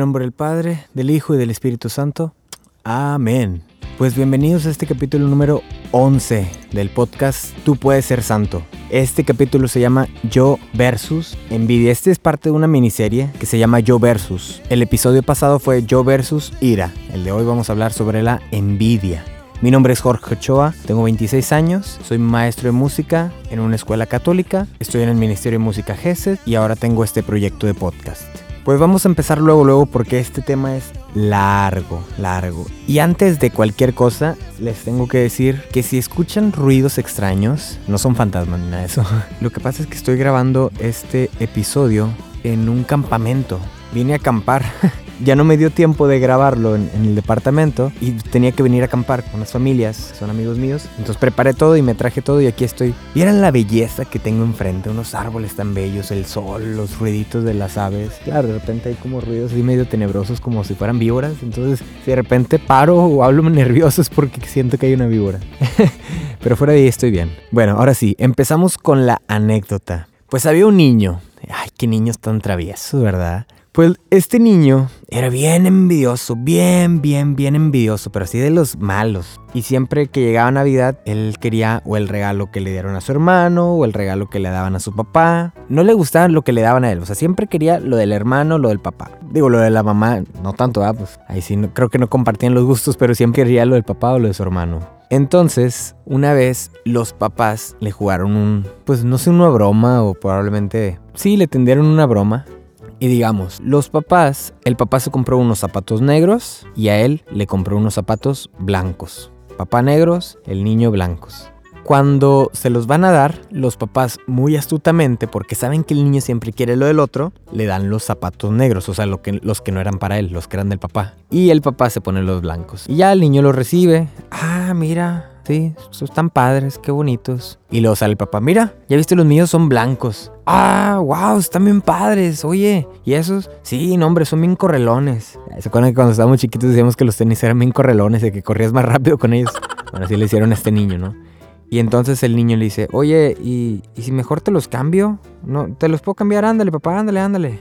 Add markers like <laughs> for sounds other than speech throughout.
Nombre del Padre, del Hijo y del Espíritu Santo. Amén. Pues bienvenidos a este capítulo número 11 del podcast Tú puedes ser santo. Este capítulo se llama Yo versus Envidia. Este es parte de una miniserie que se llama Yo versus. El episodio pasado fue Yo versus Ira. El de hoy vamos a hablar sobre la envidia. Mi nombre es Jorge Ochoa, tengo 26 años, soy maestro de música en una escuela católica, estoy en el Ministerio de Música GESED y ahora tengo este proyecto de podcast. Pues vamos a empezar luego, luego, porque este tema es largo, largo. Y antes de cualquier cosa, les tengo que decir que si escuchan ruidos extraños, no son fantasmas ni nada de eso. <laughs> Lo que pasa es que estoy grabando este episodio en un campamento. Vine a acampar <laughs> ya no me dio tiempo de grabarlo en, el departamento y tenía que venir a acampar con unas familias, son amigos míos. Entonces preparé todo y me traje todo y aquí estoy. Vieran la belleza que tengo enfrente, unos árboles tan bellos, el sol, los ruiditos de las aves. Claro, de repente hay como ruidos así medio tenebrosos como si fueran víboras. Entonces, si de repente paro o hablo <laughs> nervioso es porque siento que hay una víbora. <laughs> Pero fuera de ahí estoy bien. Bueno, ahora sí, empezamos con la anécdota. Pues había un niño. Ay, qué niños tan traviesos, ¿verdad? Pues este niño era bien envidioso, bien, bien, bien envidioso, pero así de los malos. Y siempre que llegaba Navidad, él quería o el regalo que le dieron a su hermano o el regalo que le daban a su papá. No le gustaba lo que le daban a él, o sea, siempre quería lo del hermano, lo del papá. Digo, lo de la mamá, no tanto, ah, pues ahí sí, creo que no compartían los gustos, pero siempre quería lo del papá o lo de su hermano. Entonces, una vez los papás le jugaron un, pues no sé, una broma o probablemente, sí, le tendieron una broma y digamos, los papás, el papá se compró unos zapatos negros y a él le compró unos zapatos blancos. Papá negros, el niño blancos. Cuando se los van a dar, los papás muy astutamente, porque saben que el niño siempre quiere lo del otro, le dan los zapatos negros, o sea, lo que, los que no eran para él, los que eran del papá. Y el papá se pone los blancos. Y ya el niño los recibe. Ah, mira, Sí, están padres, qué bonitos. Y luego sale el papá, mira, ya viste los míos son blancos. Ah, wow, están bien padres. Oye, ¿y esos? Sí, no, son bien correlones. ¿Se acuerdan que cuando estábamos chiquitos decíamos que los tenis eran bien correlones, de que corrías más rápido con ellos? Bueno, así le hicieron a este niño, ¿no? Y entonces el niño le dice, oye, ¿y, ¿y si mejor te los cambio? No, te los puedo cambiar, ándale, papá, ándale, ándale.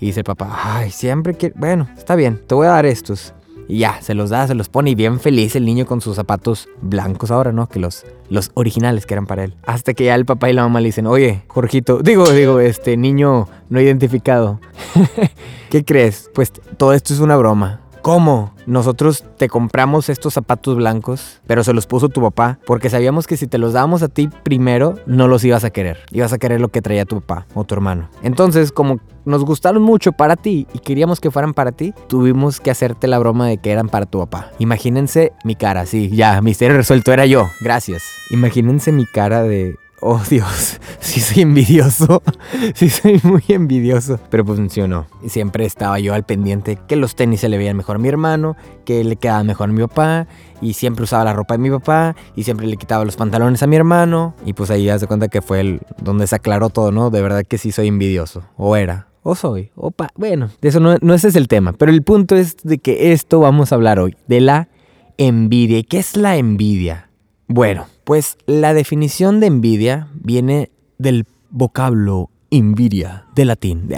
Y dice el papá, ay, siempre que... Bueno, está bien, te voy a dar estos. Y ya, se los da, se los pone y bien feliz el niño con sus zapatos blancos ahora, ¿no? Que los, los originales que eran para él. Hasta que ya el papá y la mamá le dicen, oye, Jorgito, digo, digo, este niño no identificado. <laughs> ¿Qué crees? Pues todo esto es una broma. ¿Cómo? Nosotros te compramos estos zapatos blancos, pero se los puso tu papá, porque sabíamos que si te los dábamos a ti primero, no los ibas a querer. Ibas a querer lo que traía tu papá o tu hermano. Entonces, como nos gustaron mucho para ti y queríamos que fueran para ti, tuvimos que hacerte la broma de que eran para tu papá. Imagínense mi cara, sí, ya, misterio resuelto, era yo. Gracias. Imagínense mi cara de oh Dios, <laughs> sí soy envidioso, <laughs> sí soy muy envidioso, pero pues funcionó. Siempre estaba yo al pendiente que los tenis se le veían mejor a mi hermano, que le quedaba mejor a mi papá, y siempre usaba la ropa de mi papá, y siempre le quitaba los pantalones a mi hermano, y pues ahí ya se cuenta que fue el donde se aclaró todo, ¿no? De verdad que sí soy envidioso, o era. O soy, opa, bueno, de eso no, no ese es el tema, pero el punto es de que esto vamos a hablar hoy, de la envidia. ¿Y qué es la envidia? Bueno, pues la definición de envidia viene del vocablo invidia, de latín.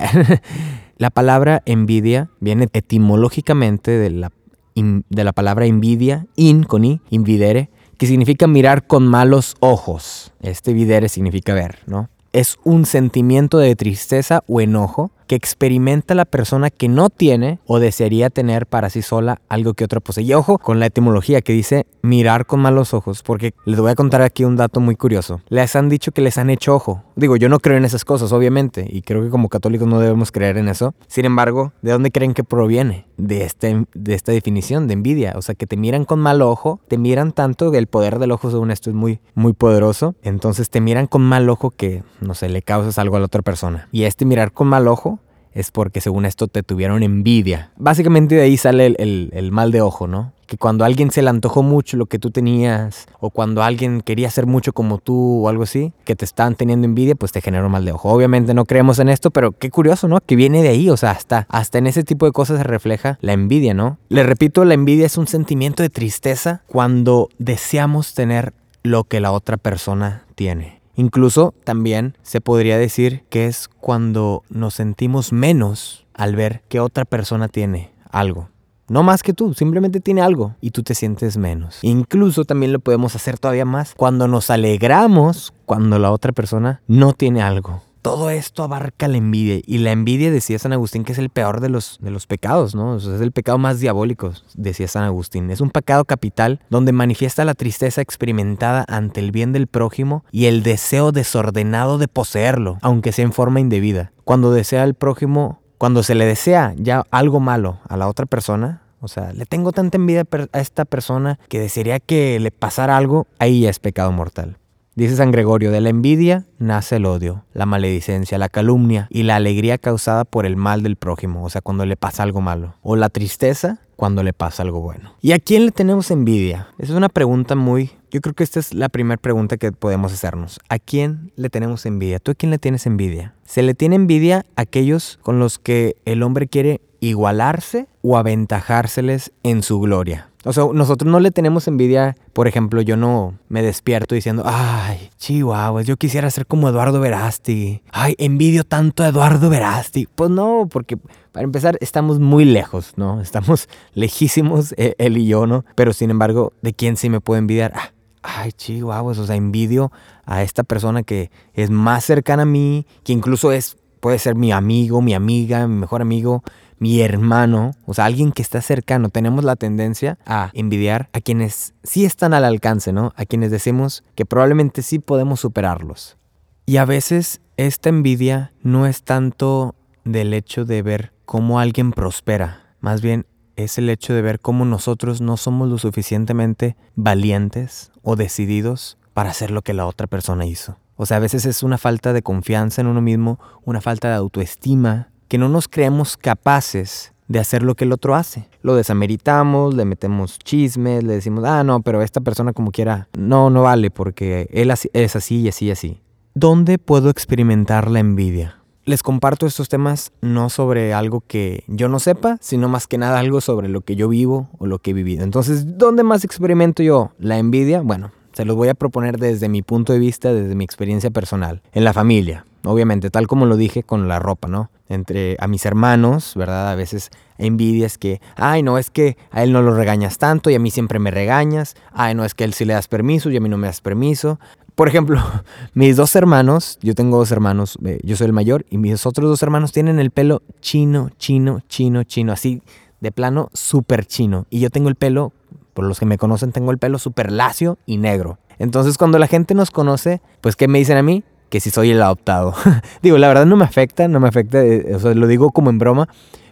<laughs> la palabra envidia viene etimológicamente de la, de la palabra envidia, in con i, invidere, que significa mirar con malos ojos. Este videre significa ver, ¿no? Es un sentimiento de tristeza o enojo que experimenta la persona que no tiene o desearía tener para sí sola algo que otra posee. Y ojo con la etimología que dice mirar con malos ojos, porque les voy a contar aquí un dato muy curioso. Les han dicho que les han hecho ojo. Digo, yo no creo en esas cosas, obviamente, y creo que como católicos no debemos creer en eso. Sin embargo, ¿de dónde creen que proviene? De, este, de esta definición de envidia. O sea, que te miran con mal ojo, te miran tanto el poder del ojo según esto es muy, muy poderoso. Entonces te miran con mal ojo que, no sé, le causas algo a la otra persona. Y este mirar con mal ojo es porque según esto te tuvieron envidia. Básicamente de ahí sale el, mal de ojo, ¿no? Que cuando a alguien se le antojó mucho lo que tú tenías, o cuando alguien quería ser mucho como tú o algo así, que te están teniendo envidia, pues te generó mal de ojo. Obviamente no creemos en esto, pero qué curioso, ¿no? Que viene de ahí, o sea, hasta, hasta en ese tipo de cosas se refleja la envidia, ¿no? Le repito, la envidia es un sentimiento de tristeza cuando deseamos tener lo que la otra persona tiene. Incluso también se podría decir que es cuando nos sentimos menos al ver que otra persona tiene algo. No más que tú, simplemente tiene algo y tú te sientes menos. Incluso también lo podemos hacer todavía más cuando nos alegramos cuando la otra persona no tiene algo. Todo esto abarca la envidia y la envidia, decía San Agustín, que es el peor de los, de los pecados, ¿no? es el pecado más diabólico, decía San Agustín. Es un pecado capital donde manifiesta la tristeza experimentada ante el bien del prójimo y el deseo desordenado de poseerlo, aunque sea en forma indebida. Cuando desea el prójimo cuando se le desea ya algo malo a la otra persona, o sea, le tengo tanta envidia a esta persona que desearía que le pasara algo, ahí ya es pecado mortal. Dice San Gregorio, de la envidia nace el odio, la maledicencia, la calumnia y la alegría causada por el mal del prójimo, o sea, cuando le pasa algo malo. O la tristeza cuando le pasa algo bueno. ¿Y a quién le tenemos envidia? Esa es una pregunta muy... Yo creo que esta es la primera pregunta que podemos hacernos. ¿A quién le tenemos envidia? ¿Tú a quién le tienes envidia? Se le tiene envidia a aquellos con los que el hombre quiere igualarse o aventajárseles en su gloria. O sea, nosotros no le tenemos envidia, por ejemplo, yo no me despierto diciendo, ay, chihuahuas, yo quisiera ser como Eduardo Verasti. Ay, envidio tanto a Eduardo Verasti. Pues no, porque para empezar estamos muy lejos, ¿no? <laughs> Estamos lejísimos, eh, él y yo, ¿no? Pero sin embargo, ¿de quién sí me puedo envidiar? Ah, ay, chihuahuas, o sea, envidio a esta persona que es más cercana a mí, que incluso es, puede ser mi amigo, mi amiga, mi mejor amigo, mi hermano, o sea, alguien que está cercano, tenemos la tendencia a envidiar a quienes sí están al alcance, ¿no? A quienes decimos que probablemente sí podemos superarlos. Y a veces esta envidia no es tanto del hecho de ver cómo alguien prospera, más bien es el hecho de ver cómo nosotros no somos lo suficientemente valientes o decididos para hacer lo que la otra persona hizo. O sea, a veces es una falta de confianza en uno mismo, una falta de autoestima, que no nos creemos capaces de hacer lo que el otro hace. Lo desameritamos, le metemos chismes, le decimos, ah, no, pero esta persona como quiera, no, no vale porque él es así y así y así. ¿Dónde puedo experimentar la envidia? Les comparto estos temas no sobre algo que yo no sepa, sino más que nada algo sobre lo que yo vivo o lo que he vivido. Entonces, ¿dónde más experimento yo la envidia? Bueno, se los voy a proponer desde mi punto de vista, desde mi experiencia personal. En la familia, obviamente, tal como lo dije con la ropa, ¿no? Entre a mis hermanos, ¿verdad? A veces envidias que, ay, no, es que a él no lo regañas tanto y a mí siempre me regañas. Ay, no, es que a él sí le das permiso y a mí no me das permiso. Por ejemplo, <laughs> mis dos hermanos, yo tengo dos hermanos, eh, yo soy el mayor, y mis otros dos hermanos tienen el pelo chino, chino, chino, chino, así de plano súper chino. Y yo tengo el pelo, por los que me conocen, tengo el pelo súper lacio y negro. Entonces cuando la gente nos conoce, pues ¿qué me dicen a mí? que si soy el adoptado. <laughs> digo, la verdad no me afecta, no me afecta, eh, o sea, lo digo como en broma,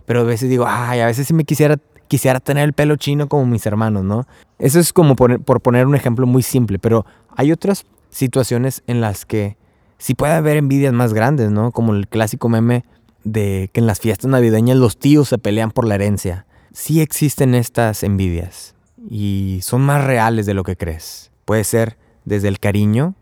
pero a veces digo, ay, a veces sí me quisiera, quisiera tener el pelo chino como mis hermanos, ¿no? Eso es como por, por poner un ejemplo muy simple, pero hay otras situaciones en las que sí puede haber envidias más grandes, ¿no? Como el clásico meme de que en las fiestas navideñas los tíos se pelean por la herencia. Sí existen estas envidias y son más reales de lo que crees. Puede ser desde el cariño,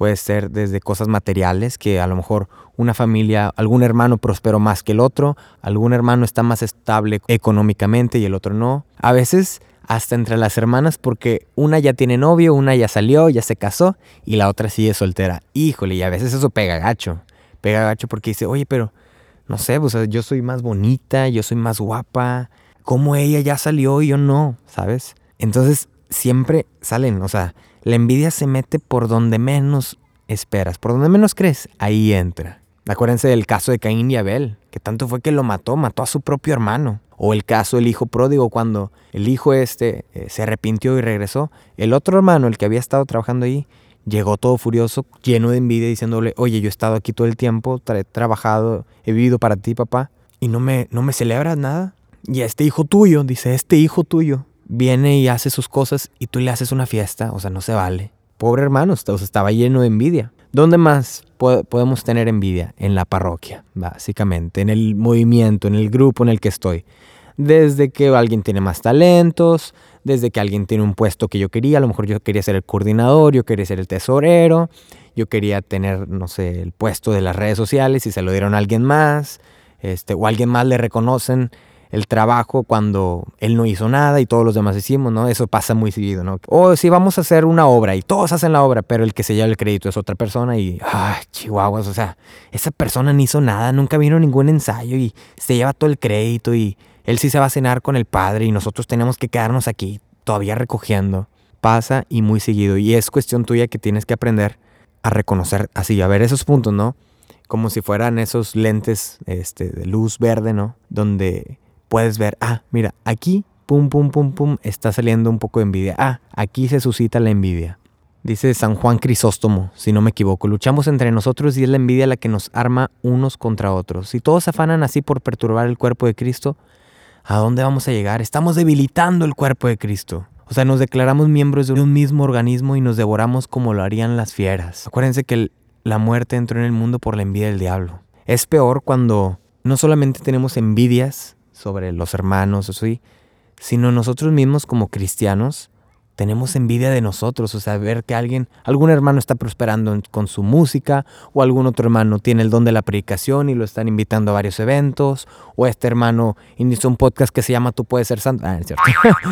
Puede ser desde cosas materiales, que a lo mejor una familia, algún hermano prosperó más que el otro, algún hermano está más estable económicamente y el otro no. A veces hasta entre las hermanas porque una ya tiene novio, una ya salió, ya se casó y la otra sigue soltera. Híjole, y a veces eso pega gacho. Pega gacho porque dice, oye, pero no sé, pues yo soy más bonita, yo soy más guapa. ¿Cómo ella ya salió y yo no? ¿Sabes? Entonces siempre salen, o sea, la envidia se mete por donde menos esperas, por donde menos crees, ahí entra. Acuérdense del caso de Caín y Abel, que tanto fue que lo mató, mató a su propio hermano. O el caso del hijo pródigo, cuando el hijo este eh, se arrepintió y regresó. El otro hermano, el que había estado trabajando ahí, llegó todo furioso, lleno de envidia, diciéndole, oye, yo he estado aquí todo el tiempo, he trabajado, he vivido para ti, papá, y no me, no me celebras nada. Y este hijo tuyo, dice, este hijo tuyo, viene y hace sus cosas y tú le haces una fiesta, o sea, no se vale. Pobre hermano, estaba lleno de envidia. ¿Dónde más podemos tener envidia? En la parroquia, básicamente, en el movimiento, en el grupo en el que estoy. Desde que alguien tiene más talentos, desde que alguien tiene un puesto que yo quería, a lo mejor yo quería ser el coordinador, yo quería ser el tesorero, yo quería tener, no sé, el puesto de las redes sociales y se lo dieron a alguien más, este, o alguien más le reconocen el trabajo cuando él no hizo nada y todos los demás hicimos, ¿no? Eso pasa muy seguido, ¿no? O si vamos a hacer una obra y todos hacen la obra, pero el que se lleva el crédito es otra persona y, ¡ay, chihuahuas! O sea, esa persona no hizo nada, nunca vino ningún ensayo y se lleva todo el crédito y él sí se va a cenar con el padre y nosotros tenemos que quedarnos aquí todavía recogiendo. Pasa y muy seguido y es cuestión tuya que tienes que aprender a reconocer así, a ver esos puntos, ¿no? Como si fueran esos lentes este, de luz verde, ¿no? Donde puedes ver, ah, mira, aquí, pum, pum, pum, pum, está saliendo un poco de envidia. Ah, aquí se suscita la envidia. Dice San Juan Crisóstomo, si no me equivoco, luchamos entre nosotros y es la envidia la que nos arma unos contra otros. Si todos afanan así por perturbar el cuerpo de Cristo, ¿a dónde vamos a llegar? Estamos debilitando el cuerpo de Cristo. O sea, nos declaramos miembros de un mismo organismo y nos devoramos como lo harían las fieras. Acuérdense que la muerte entró en el mundo por la envidia del diablo. Es peor cuando no solamente tenemos envidias sobre los hermanos, así, sino nosotros mismos como cristianos tenemos envidia de nosotros, o sea, ver que alguien, algún hermano está prosperando con su música, o algún otro hermano tiene el don de la predicación y lo están invitando a varios eventos, o este hermano inició un podcast que se llama Tú puedes ser santo. Ah, es cierto.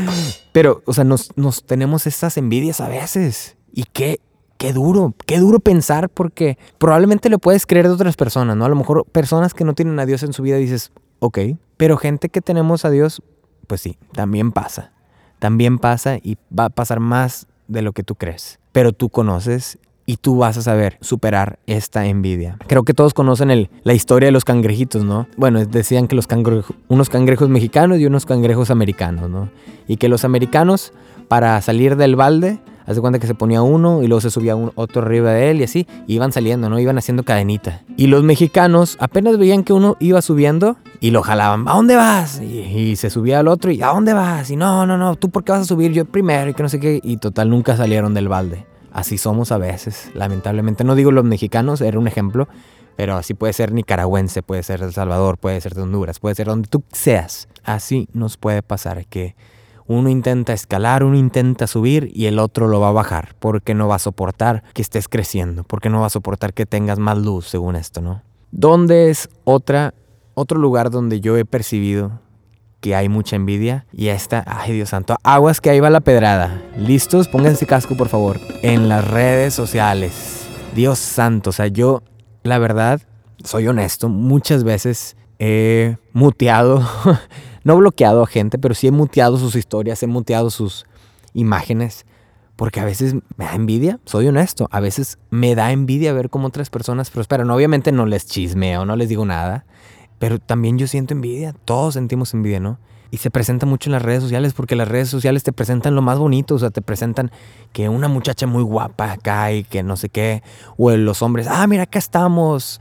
<laughs> Pero, o sea, nos, nos tenemos estas envidias a veces. Y qué, qué duro, qué duro pensar porque probablemente lo puedes creer de otras personas, ¿no? A lo mejor personas que no tienen a Dios en su vida dices, ok, pero gente que tenemos a Dios, pues sí, también pasa también pasa y va a pasar más de lo que tú crees. Pero tú conoces y tú vas a saber superar esta envidia. Creo que todos conocen el, la historia de los cangrejitos, ¿no? Bueno, decían que los unos cangrejos mexicanos y unos cangrejos americanos, ¿no? Y que los americanos, para salir del balde, Hace cuenta que se ponía uno y luego se subía un, otro arriba de él y así, iban saliendo, ¿no? Iban haciendo cadenita. Y los mexicanos apenas veían que uno iba subiendo y lo jalaban, ¿a dónde vas? Y, se subía al otro y ¿a dónde vas? Y no, no, no, tú por qué vas a subir yo primero y que no sé qué. Y total, nunca salieron del balde. Así somos a veces, lamentablemente. No digo los mexicanos, era un ejemplo, pero así puede ser nicaragüense, puede ser El Salvador, puede ser de Honduras, puede ser donde tú seas. Así nos puede pasar que uno intenta escalar, uno intenta subir y el otro lo va a bajar porque no va a soportar que estés creciendo, porque no va a soportar que tengas más luz, según esto, ¿no? ¿Dónde es otra, otro lugar donde yo he percibido que hay mucha envidia? Y esta, ay Dios santo, aguas que ahí va la pedrada. ¿Listos? Pónganse casco, por favor. En las redes sociales. Dios santo, o sea, yo, la verdad, soy honesto, muchas veces he muteado <laughs> no bloqueado a gente, pero sí he muteado sus historias, he muteado sus imágenes, porque a veces me da envidia, soy honesto, a veces me da envidia ver cómo otras personas prosperan. Obviamente no les chismeo, no les digo nada, pero también yo siento envidia, todos sentimos envidia, ¿no? Y se presenta mucho en las redes sociales porque las redes sociales te presentan lo más bonito, o sea, te presentan que una muchacha muy guapa acá y que no sé qué, o los hombres, ah, mira, acá estamos,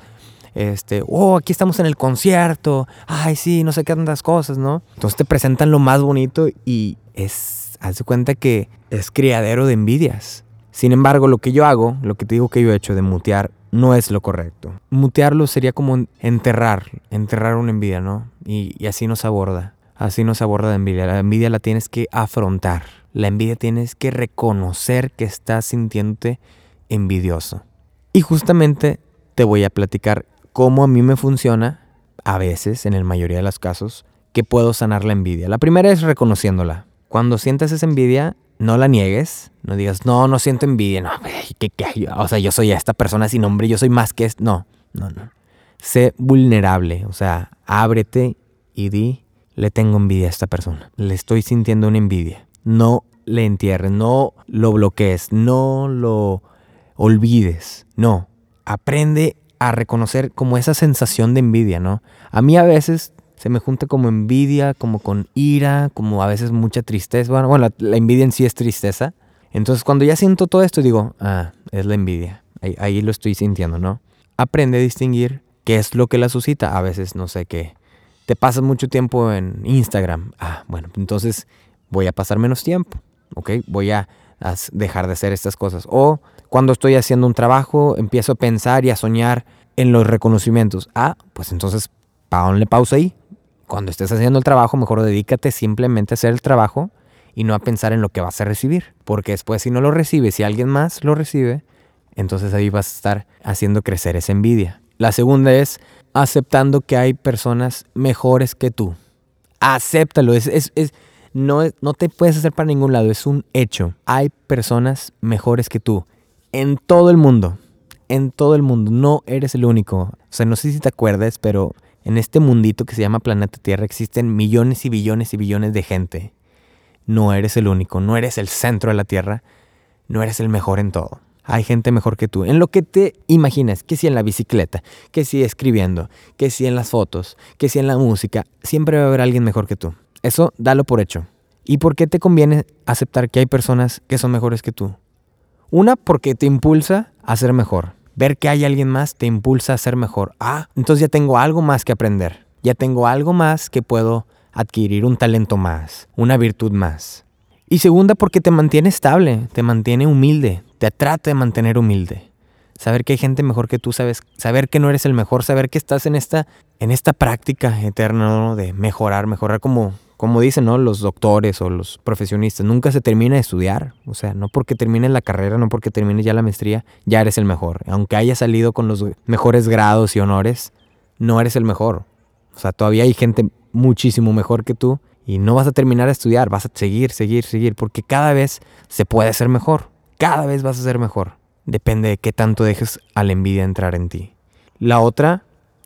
este, oh, aquí estamos en el concierto, ay, sí, no sé qué tantas cosas, ¿no? Entonces te presentan lo más bonito y es, haz de cuenta que es criadero de envidias. Sin embargo, lo que yo hago, lo que te digo que yo he hecho de mutear, no es lo correcto. Mutearlo sería como enterrar, enterrar una envidia, ¿no? Y, y así nos aborda, así nos aborda la envidia. La envidia la tienes que afrontar. La envidia tienes que reconocer que estás sintiéndote envidioso. Y justamente te voy a platicar cómo a mí me funciona, a veces, en la mayoría de los casos, que puedo sanar la envidia. La primera es reconociéndola. Cuando sientas esa envidia, no la niegues, no digas, no, no siento envidia, no, o sea, yo soy esta persona sin nombre, yo soy más que esto. No, no, no. Sé vulnerable, o sea, ábrete y di, le tengo envidia a esta persona, le estoy sintiendo una envidia. No le entierres, no lo bloquees, no lo olvides, no. Aprende a reconocer como esa sensación de envidia, ¿no? A mí a veces se me junta como envidia, como con ira, como a veces mucha tristeza. Bueno, bueno la, envidia en sí es tristeza. Entonces cuando ya siento todo esto digo, ah, es la envidia. Ahí, ahí lo estoy sintiendo, ¿no? Aprende a distinguir qué es lo que la suscita. A veces, no sé qué. Te pasas mucho tiempo en Instagram. Ah, bueno, entonces voy a pasar menos tiempo, ¿ok? Voy a dejar de hacer estas cosas. O cuando estoy haciendo un trabajo, empiezo a pensar y a soñar en los reconocimientos. Ah, pues entonces ponle pausa ahí. Cuando estés haciendo el trabajo, mejor dedícate simplemente a hacer el trabajo y no a pensar en lo que vas a recibir. Porque después si no lo recibes, si alguien más lo recibe, entonces ahí vas a estar haciendo crecer esa envidia. La segunda es aceptando que hay personas mejores que tú. Acéptalo. Es, es, es, no, no te puedes hacer para ningún lado. Es un hecho. Hay personas mejores que tú. En todo el mundo. En todo el mundo. No eres el único. O sea, no sé si te acuerdas, pero en este mundito que se llama planeta Tierra existen millones y billones y billones de gente. No eres el único. No eres el centro de la Tierra. No eres el mejor en todo hay gente mejor que tú. En lo que te imaginas, que si en la bicicleta, que si escribiendo, que si en las fotos, que si en la música, siempre va a haber alguien mejor que tú. Eso dalo por hecho. ¿Y por qué te conviene aceptar que hay personas que son mejores que tú? Una, porque te impulsa a ser mejor. Ver que hay alguien más te impulsa a ser mejor. Ah, entonces ya tengo algo más que aprender. Ya tengo algo más que puedo adquirir, un talento más, una virtud más. Y segunda, porque te mantiene estable, te mantiene humilde, te trata de mantener humilde. Saber que hay gente mejor que tú, sabes, saber que no eres el mejor, saber que estás en esta, en esta práctica eterna de mejorar, mejorar como, como dicen ¿no? los doctores o los profesionistas. Nunca se termina de estudiar. O sea, no porque termines la carrera, no porque termines ya la maestría, ya eres el mejor. Aunque hayas salido con los mejores grados y honores, no eres el mejor. O sea, todavía hay gente muchísimo mejor que tú y no vas a terminar de estudiar, vas a seguir, seguir, seguir, porque cada vez se puede ser mejor. Cada vez vas a ser mejor. Depende de qué tanto dejes a la envidia entrar en ti. La otra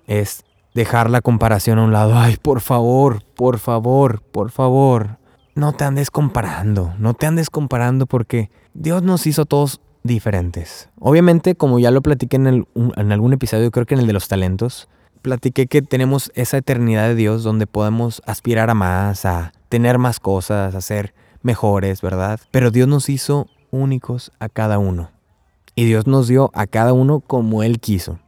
es dejar la comparación a un lado. Ay, por favor, por favor, por favor. No te andes comparando, no te andes comparando porque Dios nos hizo todos diferentes. Obviamente, como ya lo platiqué en, en algún episodio, creo que en el de los talentos, platiqué que tenemos esa eternidad de Dios donde podemos aspirar a más, a tener más cosas, a ser mejores, ¿verdad? Pero Dios nos hizo únicos a cada uno. Y Dios nos dio a cada uno como Él quiso.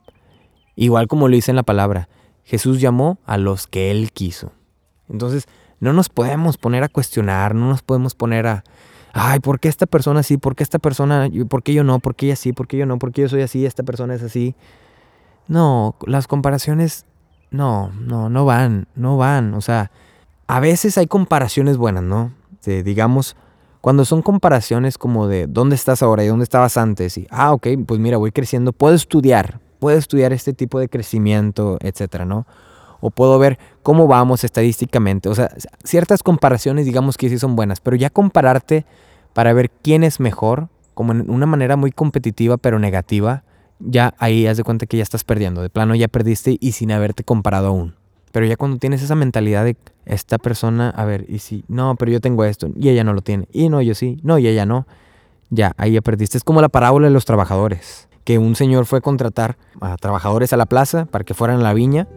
Igual como lo dice en la palabra, Jesús llamó a los que Él quiso. Entonces, no nos podemos poner a cuestionar, no nos podemos poner a, ay, ¿por qué esta persona sí? ¿Por qué esta persona, por qué yo no? ¿Por qué ella sí? ¿Por qué yo no? ¿Por qué yo soy así? Esta persona es así. No, las comparaciones no, no, no van, no van. O sea, a veces hay comparaciones buenas, ¿no? Digamos, cuando son comparaciones como de dónde estás ahora y dónde estabas antes, y, ah, ok, pues mira, voy creciendo, puedo estudiar, puedo estudiar este tipo de crecimiento, etcétera, ¿no? O puedo ver cómo vamos estadísticamente. O sea, ciertas comparaciones, digamos que sí son buenas, pero ya compararte para ver quién es mejor, como en una manera muy competitiva pero negativa, ya ahí haz de cuenta que ya estás perdiendo. De plano ya perdiste y sin haberte comparado aún. Pero ya cuando tienes esa mentalidad de esta persona, a ver, y si, no, pero yo tengo esto, y ella no lo tiene, y no, yo sí, no, y ella no, ya, ahí ya perdiste. Es como la parábola de los trabajadores, que un señor fue a contratar a trabajadores a la plaza para que fueran a la viña,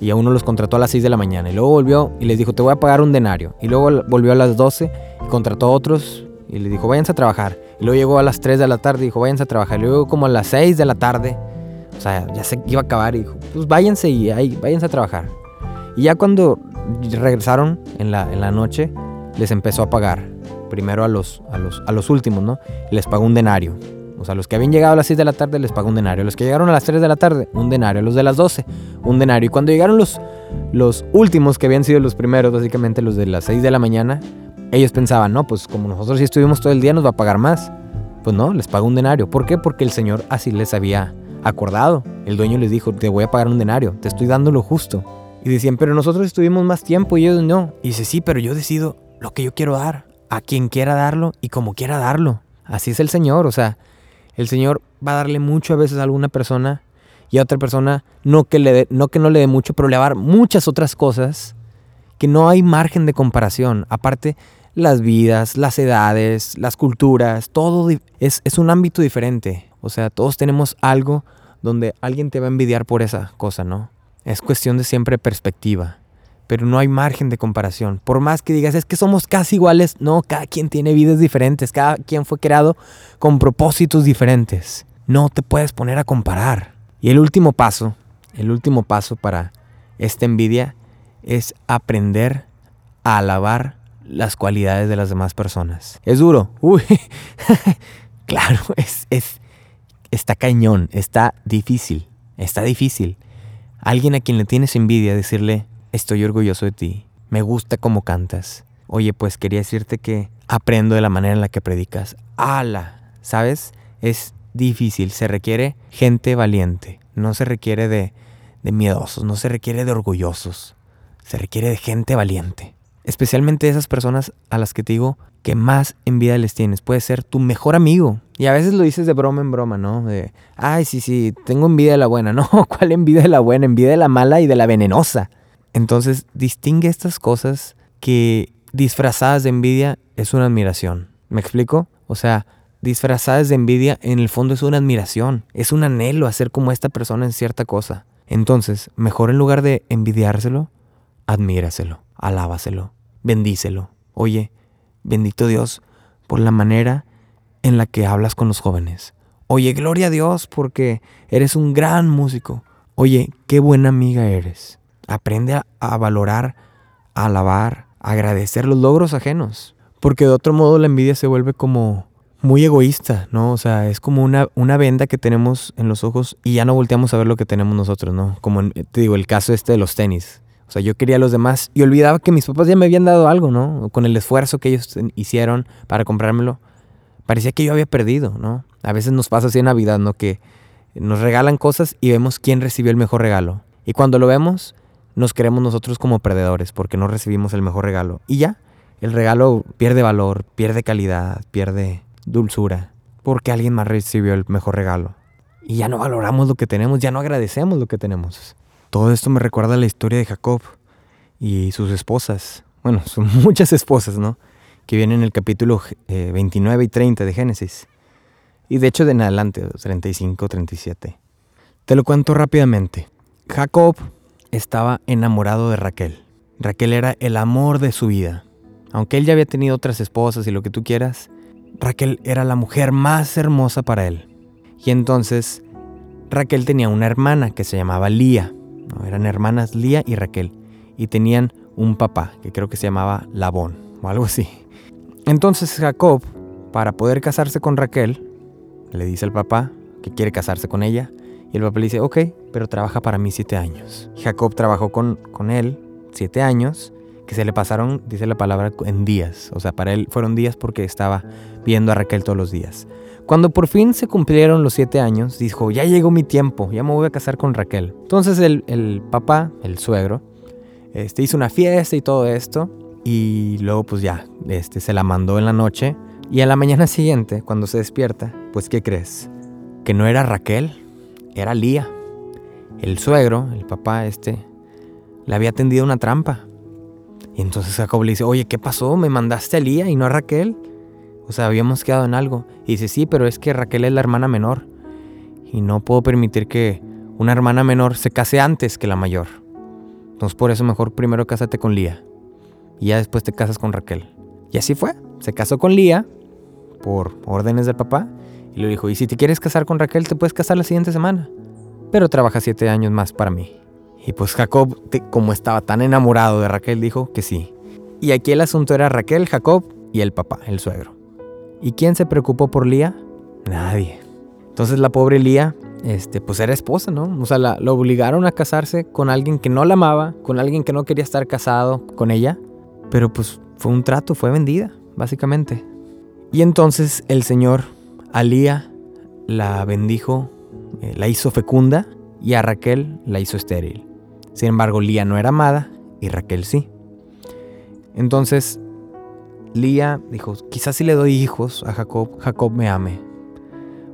y a uno los contrató a las 6 de la mañana, y luego volvió y les dijo, te voy a pagar un denario, y luego volvió a las 12 y contrató a otros y le dijo, váyanse a trabajar. Y luego llegó a las 3 de la tarde y dijo, váyanse a trabajar. Y luego como a las 6 de la tarde, o sea, ya se iba a acabar y dijo, pues váyanse y ahí, váyanse a trabajar. Y ya cuando regresaron en la, en la noche, les empezó a pagar. Primero a los, a los, a los últimos, ¿no? les pagó un denario. O sea, los que habían llegado a las 6 de la tarde les pagó un denario. Los que llegaron a las 3 de la tarde, un denario. Los de las 12, un denario. Y cuando llegaron los, los últimos, que habían sido los primeros, básicamente los de las 6 de la mañana, ellos pensaban, no, pues como nosotros sí estuvimos todo el día nos va a pagar más. Pues no, les paga un denario. ¿Por qué? Porque el Señor así les había acordado. El dueño les dijo, te voy a pagar un denario, te estoy dando lo justo. Y decían, pero nosotros estuvimos más tiempo y ellos no. Y dice, sí, pero yo decido lo que yo quiero dar, a quien quiera darlo y como quiera darlo. Así es el Señor, o sea, el Señor va a darle mucho a veces a alguna persona y a otra persona no que, le no, que no le dé mucho, pero le va a dar muchas otras cosas que no hay margen de comparación. Aparte, las vidas, las edades, las culturas, todo es, es un ámbito diferente. O sea, todos tenemos algo donde alguien te va a envidiar por esa cosa, ¿no? Es cuestión de siempre perspectiva. Pero no hay margen de comparación. Por más que digas, es que somos casi iguales, no, cada quien tiene vidas diferentes, cada quien fue creado con propósitos diferentes. No te puedes poner a comparar. Y el último paso, el último paso para esta envidia es aprender a alabar las cualidades de las demás personas. Es duro. Uy, <laughs> claro, es, es, está cañón, está difícil, está difícil. Alguien a quien le tienes envidia, decirle, estoy orgulloso de ti, me gusta cómo cantas. Oye, pues quería decirte que aprendo de la manera en la que predicas. ¡Hala! ¿Sabes? Es difícil, se requiere gente valiente, no se requiere de, de miedosos, no se requiere de orgullosos se requiere de gente valiente. Especialmente esas personas a las que te digo que más envidia les tienes. Puede ser tu mejor amigo. Y a veces lo dices de broma en broma, ¿no? De, ay, sí, sí, tengo envidia de la buena. <laughs> No, ¿cuál envidia de la buena? Envidia de la mala y de la venenosa. Entonces, distingue estas cosas que disfrazadas de envidia es una admiración. ¿Me explico? O sea, disfrazadas de envidia en el fondo es una admiración, es un anhelo a ser como esta persona en cierta cosa. Entonces, mejor en lugar de envidiárselo, admíraselo, alábaselo, bendícelo. Oye, bendito Dios por la manera en la que hablas con los jóvenes. Oye, gloria a Dios porque eres un gran músico. Oye, qué buena amiga eres. Aprende a, a valorar, a alabar, a agradecer los logros ajenos. Porque de otro modo la envidia se vuelve como muy egoísta, ¿no? O sea, es como una, una venda que tenemos en los ojos y ya no volteamos a ver lo que tenemos nosotros, ¿no? Como te digo, el caso este de los tenis. O sea, yo quería a los demás y olvidaba que mis papás ya me habían dado algo, ¿no? Con el esfuerzo que ellos hicieron para comprármelo. Parecía que yo había perdido, ¿no? A veces nos pasa así en Navidad, ¿no? Que nos regalan cosas y vemos quién recibió el mejor regalo. Y cuando lo vemos, nos creemos nosotros como perdedores porque no recibimos el mejor regalo. Y ya, el regalo pierde valor, pierde calidad, pierde dulzura, porque alguien más recibió el mejor regalo. Y ya no valoramos lo que tenemos, ya no agradecemos lo que tenemos. Todo esto me recuerda a la historia de Jacob y sus esposas. Bueno, <laughs> son muchas esposas, ¿no? Que vienen en el capítulo 29 eh, y 30 de Génesis. Y de hecho de en adelante, 35, 37. Te lo cuento rápidamente. Jacob estaba enamorado de Raquel. Raquel era el amor de su vida. Aunque él ya había tenido otras esposas y lo que tú quieras, Raquel era la mujer más hermosa para él. Y entonces Raquel tenía una hermana que se llamaba Lía. eran hermanas Lía y Raquel. Y tenían un papá que creo que se llamaba Labón o algo así. Entonces Jacob, para poder casarse con Raquel, le dice al papá que quiere casarse con ella. Y el papá le dice, ok, pero trabaja para mí siete años. Jacob trabajó con, con él siete años que se le pasaron, dice la palabra, en días. O sea, para él fueron días porque estaba viendo a Raquel todos los días. Cuando por fin se cumplieron los siete años, dijo, ya llegó mi tiempo, ya me voy a casar con Raquel. Entonces el, papá, el suegro, este, hizo una fiesta y todo esto. Y luego pues ya, este, se la mandó en la noche. Y a la mañana siguiente, cuando se despierta, pues ¿qué crees? Que no era Raquel, era Lía. El suegro, el papá este, le había tendido una trampa. Y entonces Jacob le dice, oye, ¿qué pasó? ¿Me mandaste a Lía y no a Raquel? O sea, habíamos quedado en algo. Y dice, sí, pero es que Raquel es la hermana menor. Y no puedo permitir que una hermana menor se case antes que la mayor. Entonces por eso mejor primero cásate con Lía. Y ya después te casas con Raquel. Y así fue. Se casó con Lía por órdenes del papá. Y le dijo, y si te quieres casar con Raquel, te puedes casar la siguiente semana. Pero trabaja siete años más para mí. Y pues Jacob, como estaba tan enamorado de Raquel, dijo que sí. Y aquí el asunto era Raquel, Jacob y el papá, el suegro. ¿Y quién se preocupó por Lía? Nadie. Entonces la pobre Lía, este, pues era esposa, ¿no? O sea, la, lo obligaron a casarse con alguien que no la amaba, con alguien que no quería estar casado con ella. Pero pues fue un trato, fue vendida, básicamente. Y entonces el Señor a Lía la bendijo, eh, la hizo fecunda y a Raquel la hizo estéril. Sin embargo, Lía no era amada y Raquel sí. Entonces, Lía dijo, quizás si le doy hijos a Jacob, Jacob me ame.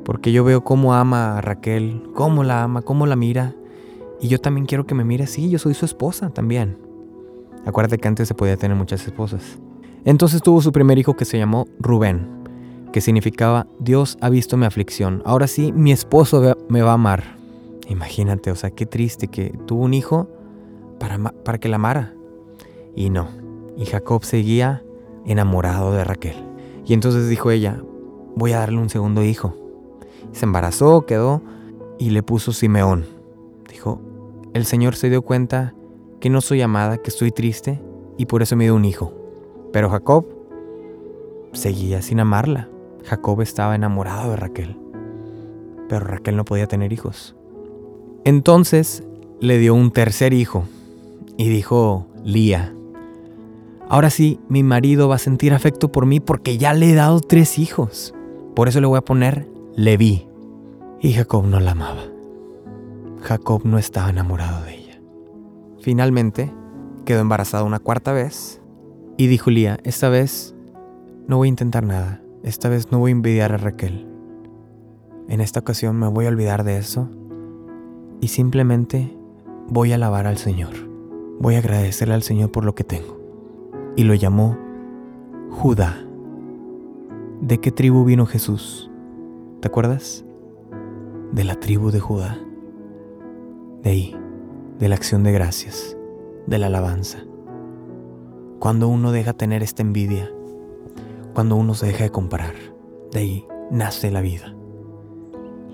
Porque yo veo cómo ama a Raquel, cómo la ama, cómo la mira. Y yo también quiero que me mire así, yo soy su esposa también. Acuérdate que antes se podía tener muchas esposas. Entonces tuvo su primer hijo que se llamó Rubén, que significaba Dios ha visto mi aflicción. Ahora sí, mi esposo me va a amar. Imagínate, o sea, qué triste que tuvo un hijo para, para que la amara. Y no. Y Jacob seguía enamorado de Raquel. Y entonces dijo ella, voy a darle un segundo hijo. Se embarazó, quedó y le puso Simeón. Dijo, el Señor se dio cuenta que no soy amada, que estoy triste y por eso me dio un hijo. Pero Jacob seguía sin amarla. Jacob estaba enamorado de Raquel. Pero Raquel no podía tener hijos. Entonces le dio un tercer hijo y dijo, Lía, ahora sí, mi marido va a sentir afecto por mí porque ya le he dado tres hijos. Por eso le voy a poner Leví. Y Jacob no la amaba. Jacob no estaba enamorado de ella. Finalmente, quedó embarazada una cuarta vez y dijo Lía, esta vez no voy a intentar nada, esta vez no voy a envidiar a Raquel. En esta ocasión me voy a olvidar de eso y simplemente voy a alabar al Señor. Voy a agradecerle al Señor por lo que tengo. Y lo llamó Judá. ¿De qué tribu vino Jesús? ¿Te acuerdas? De la tribu de Judá. De ahí, de la acción de gracias, de la alabanza. Cuando uno deja tener esta envidia, cuando uno se deja de comparar, de ahí nace la vida.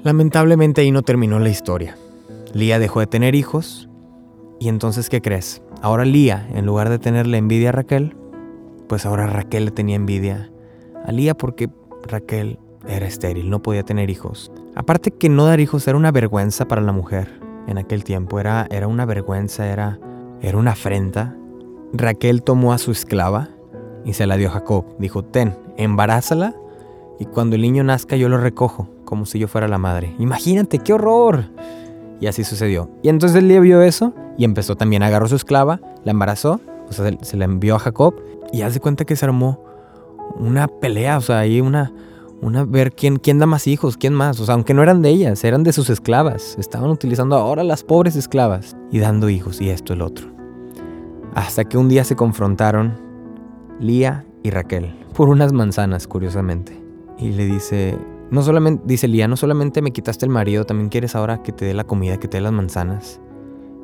Lamentablemente ahí no terminó la historia. Lía dejó de tener hijos y entonces ¿qué crees? Ahora Lía, en lugar de tenerle envidia a Raquel, pues ahora Raquel le tenía envidia a Lía porque Raquel era estéril, no podía tener hijos. Aparte que no dar hijos era una vergüenza para la mujer en aquel tiempo, era, era una vergüenza, era, era una afrenta. Raquel tomó a su esclava y se la dio a Jacob. Dijo, ten, embarázala y cuando el niño nazca yo lo recojo, como si yo fuera la madre. Imagínate, qué horror. Y así sucedió. Y entonces él vio eso y empezó también, agarró su esclava, la embarazó, o sea, se la envió a Jacob y hace cuenta que se armó una pelea, o sea, ahí una, una, ver quién, quién da más hijos, quién más, o sea, aunque no eran de ellas, eran de sus esclavas, estaban utilizando ahora las pobres esclavas y dando hijos y esto el otro. Hasta que un día se confrontaron Lía y Raquel por unas manzanas, curiosamente. Y le dice, no solamente, dice Lía, no solamente me quitaste el marido, también quieres ahora que te dé la comida, que te dé las manzanas.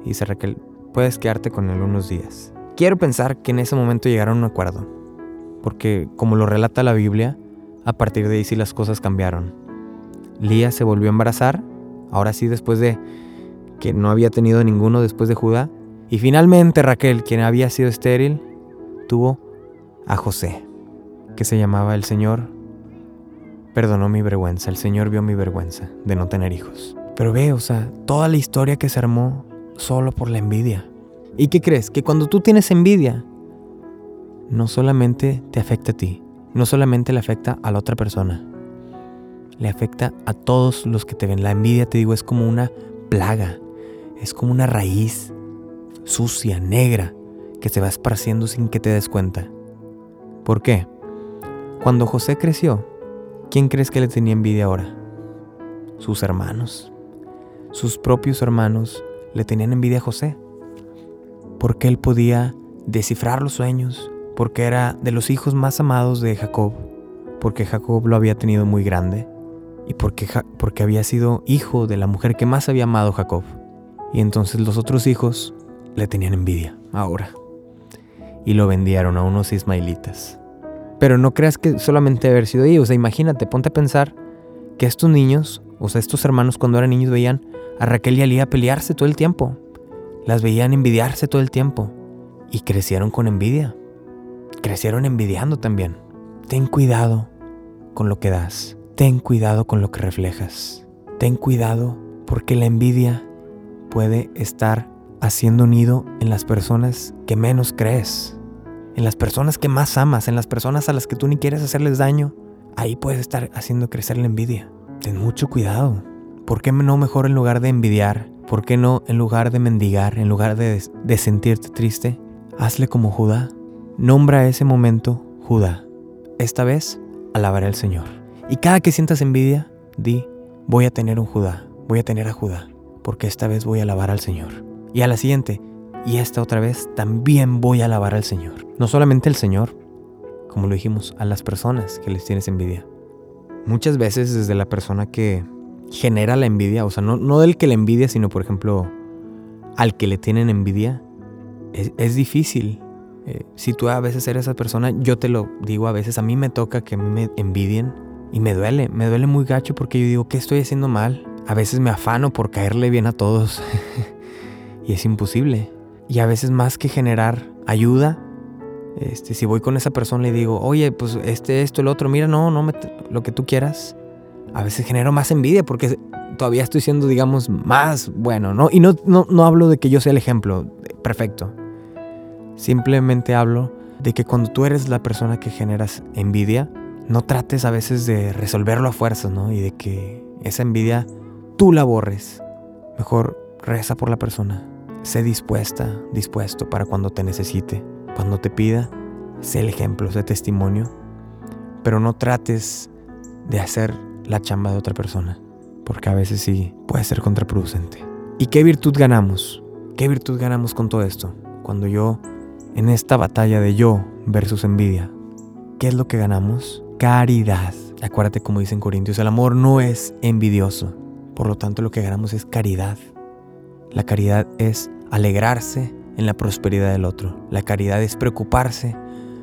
Y dice Raquel, puedes quedarte con él unos días. Quiero pensar que en ese momento llegaron a un acuerdo, porque como lo relata la Biblia, a partir de ahí sí las cosas cambiaron. Lía se volvió a embarazar, ahora sí después de que no había tenido ninguno después de Judá, y finalmente Raquel, quien había sido estéril, tuvo a José, que se llamaba el Señor perdonó mi vergüenza, el Señor vio mi vergüenza de no tener hijos. Pero ve, o sea, toda la historia que se armó solo por la envidia. ¿Y qué crees? Que cuando tú tienes envidia, no solamente te afecta a ti, no solamente le afecta a la otra persona, le afecta a todos los que te ven. La envidia, te digo, es como una plaga, es como una raíz sucia, negra, que se va esparciendo sin que te des cuenta. ¿Por qué? Cuando José creció, ¿Quién crees que le tenía envidia ahora? Sus hermanos. Sus propios hermanos le tenían envidia a José. Porque él podía descifrar los sueños, porque era de los hijos más amados de Jacob, porque Jacob lo había tenido muy grande y porque, porque había sido hijo de la mujer que más había amado Jacob. Y entonces los otros hijos le tenían envidia ahora y lo vendieron a unos ismaelitas. Pero no creas que solamente haber sido ellos. O sea, imagínate, ponte a pensar que estos niños, o sea, estos hermanos cuando eran niños veían a Raquel y a Lía pelearse todo el tiempo. Las veían envidiarse todo el tiempo. Y crecieron con envidia. Crecieron envidiando también. Ten cuidado con lo que das. Ten cuidado con lo que reflejas. Ten cuidado porque la envidia puede estar haciendo nido en las personas que menos crees en las personas que más amas, en las personas a las que tú ni quieres hacerles daño, ahí puedes estar haciendo crecer la envidia. Ten mucho cuidado. ¿Por qué no mejor en lugar de envidiar? ¿Por qué no en lugar de mendigar, en lugar de, de sentirte triste? Hazle como Judá. Nombra ese momento Judá. Esta vez alabaré al Señor. Y cada que sientas envidia, di, voy a tener un Judá, voy a tener a Judá, porque esta vez voy a alabar al Señor. Y a la siguiente, y esta otra vez también voy a alabar al Señor. No solamente al Señor, como lo dijimos, a las personas que les tienes envidia. Muchas veces desde la persona que genera la envidia, o sea, no, no del que le envidia, sino por ejemplo al que le tienen envidia, es, difícil. Eh, si tú a veces eres esa persona, yo te lo digo a veces, a mí me toca que me envidien y me duele, me duele muy gacho porque yo digo, ¿qué estoy haciendo mal? A veces me afano por caerle bien a todos <laughs> y es imposible. Y a veces más que generar ayuda, este, si voy con esa persona y digo, oye, pues este, esto, el otro, mira, no, no, me, lo que tú quieras, a veces genero más envidia porque todavía estoy siendo, digamos, más bueno, ¿no? Y no, no, no hablo de que yo sea el ejemplo perfecto. Simplemente hablo de que cuando tú eres la persona que generas envidia, no trates a veces de resolverlo a fuerzas, ¿no? Y de que esa envidia tú la borres. Mejor reza por la persona, sé dispuesta, dispuesto para cuando te necesite. Cuando te pida, sé el ejemplo, sé testimonio. Pero no trates de hacer la chamba de otra persona, porque a veces sí puede ser contraproducente. ¿Y qué virtud ganamos? ¿Qué virtud ganamos con todo esto? Cuando yo, en esta batalla de yo versus envidia, ¿qué es lo que ganamos? Caridad. Acuérdate como dicen Corintios, el amor no es envidioso. Por lo tanto, lo que ganamos es caridad. La caridad es alegrarse en la prosperidad del otro. La caridad es preocuparse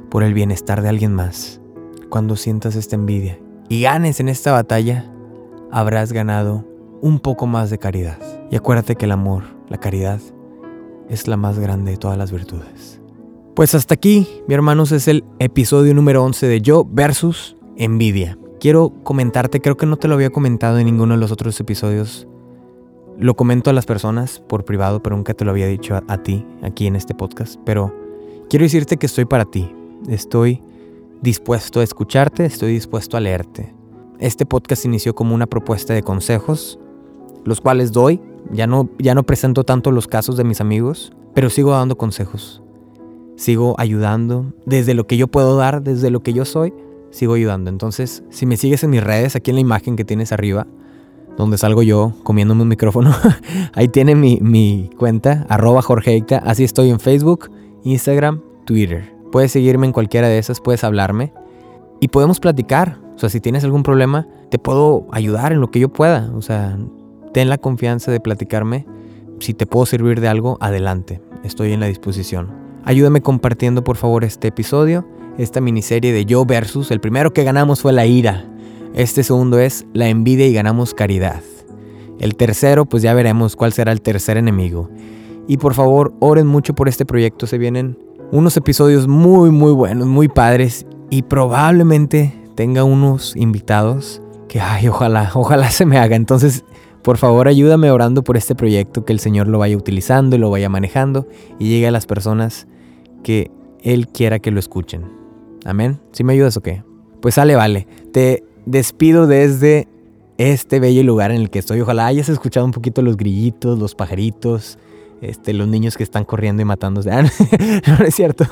por el bienestar de alguien más. Cuando sientas esta envidia y ganes en esta batalla, habrás ganado un poco más de caridad. Y acuérdate que el amor, la caridad, es la más grande de todas las virtudes. Pues hasta aquí, mi hermanos, es el episodio número 11 de Yo versus Envidia. Quiero comentarte, creo que no te lo había comentado en ninguno de los otros episodios. Lo comento a las personas por privado, pero nunca te lo había dicho a, ti aquí en este podcast. Pero quiero decirte que estoy para ti. Estoy dispuesto a escucharte, estoy dispuesto a leerte. Este podcast inició como una propuesta de consejos, los cuales doy. Ya no, ya no presento tanto los casos de mis amigos, pero sigo dando consejos. Sigo ayudando desde lo que yo puedo dar, desde lo que yo soy, sigo ayudando. Entonces, si me sigues en mis redes, aquí en la imagen que tienes arriba, donde salgo yo comiéndome un micrófono, <laughs> ahí tiene mi, mi cuenta, arroba Jorge Así estoy en Facebook, Instagram, Twitter. Puedes seguirme en cualquiera de esas, puedes hablarme y podemos platicar. O sea, si tienes algún problema, te puedo ayudar en lo que yo pueda. O sea, ten la confianza de platicarme. Si te puedo servir de algo, adelante. Estoy en la disposición. Ayúdame compartiendo por favor este episodio, esta miniserie de Yo versus. El primero que ganamos fue la ira. Este segundo es la envidia y ganamos caridad. El tercero, pues ya veremos cuál será el tercer enemigo. Y por favor, oren mucho por este proyecto. Se vienen unos episodios muy, muy buenos, muy padres y probablemente tenga unos invitados que, ay, ojalá, ojalá se me haga. Entonces, por favor, ayúdame orando por este proyecto, que el Señor lo vaya utilizando y lo vaya manejando y llegue a las personas que Él quiera que lo escuchen. Amén. ¿Sí me ayudas o qué? Pues sale, vale. Te despido desde este bello lugar en el que estoy. Ojalá hayas escuchado un poquito los grillitos, los pajaritos, este, los niños que están corriendo y matándose. <laughs> Ah, no, es cierto.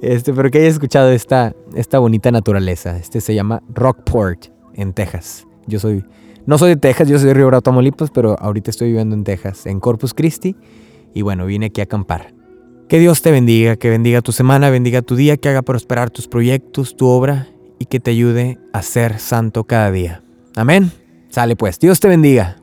Este, pero que hayas escuchado esta, esta bonita naturaleza. Este se llama Rockport, en Texas. Yo soy, no soy de Texas, yo soy de Río Bravo, Tamaulipas, pero ahorita estoy viviendo en Texas, en Corpus Christi. Y bueno, vine aquí a acampar. Que Dios te bendiga, que bendiga tu semana, bendiga tu día, que haga prosperar tus proyectos, tu obra y que te ayude a ser santo cada día. Amén. Sale pues, Dios te bendiga.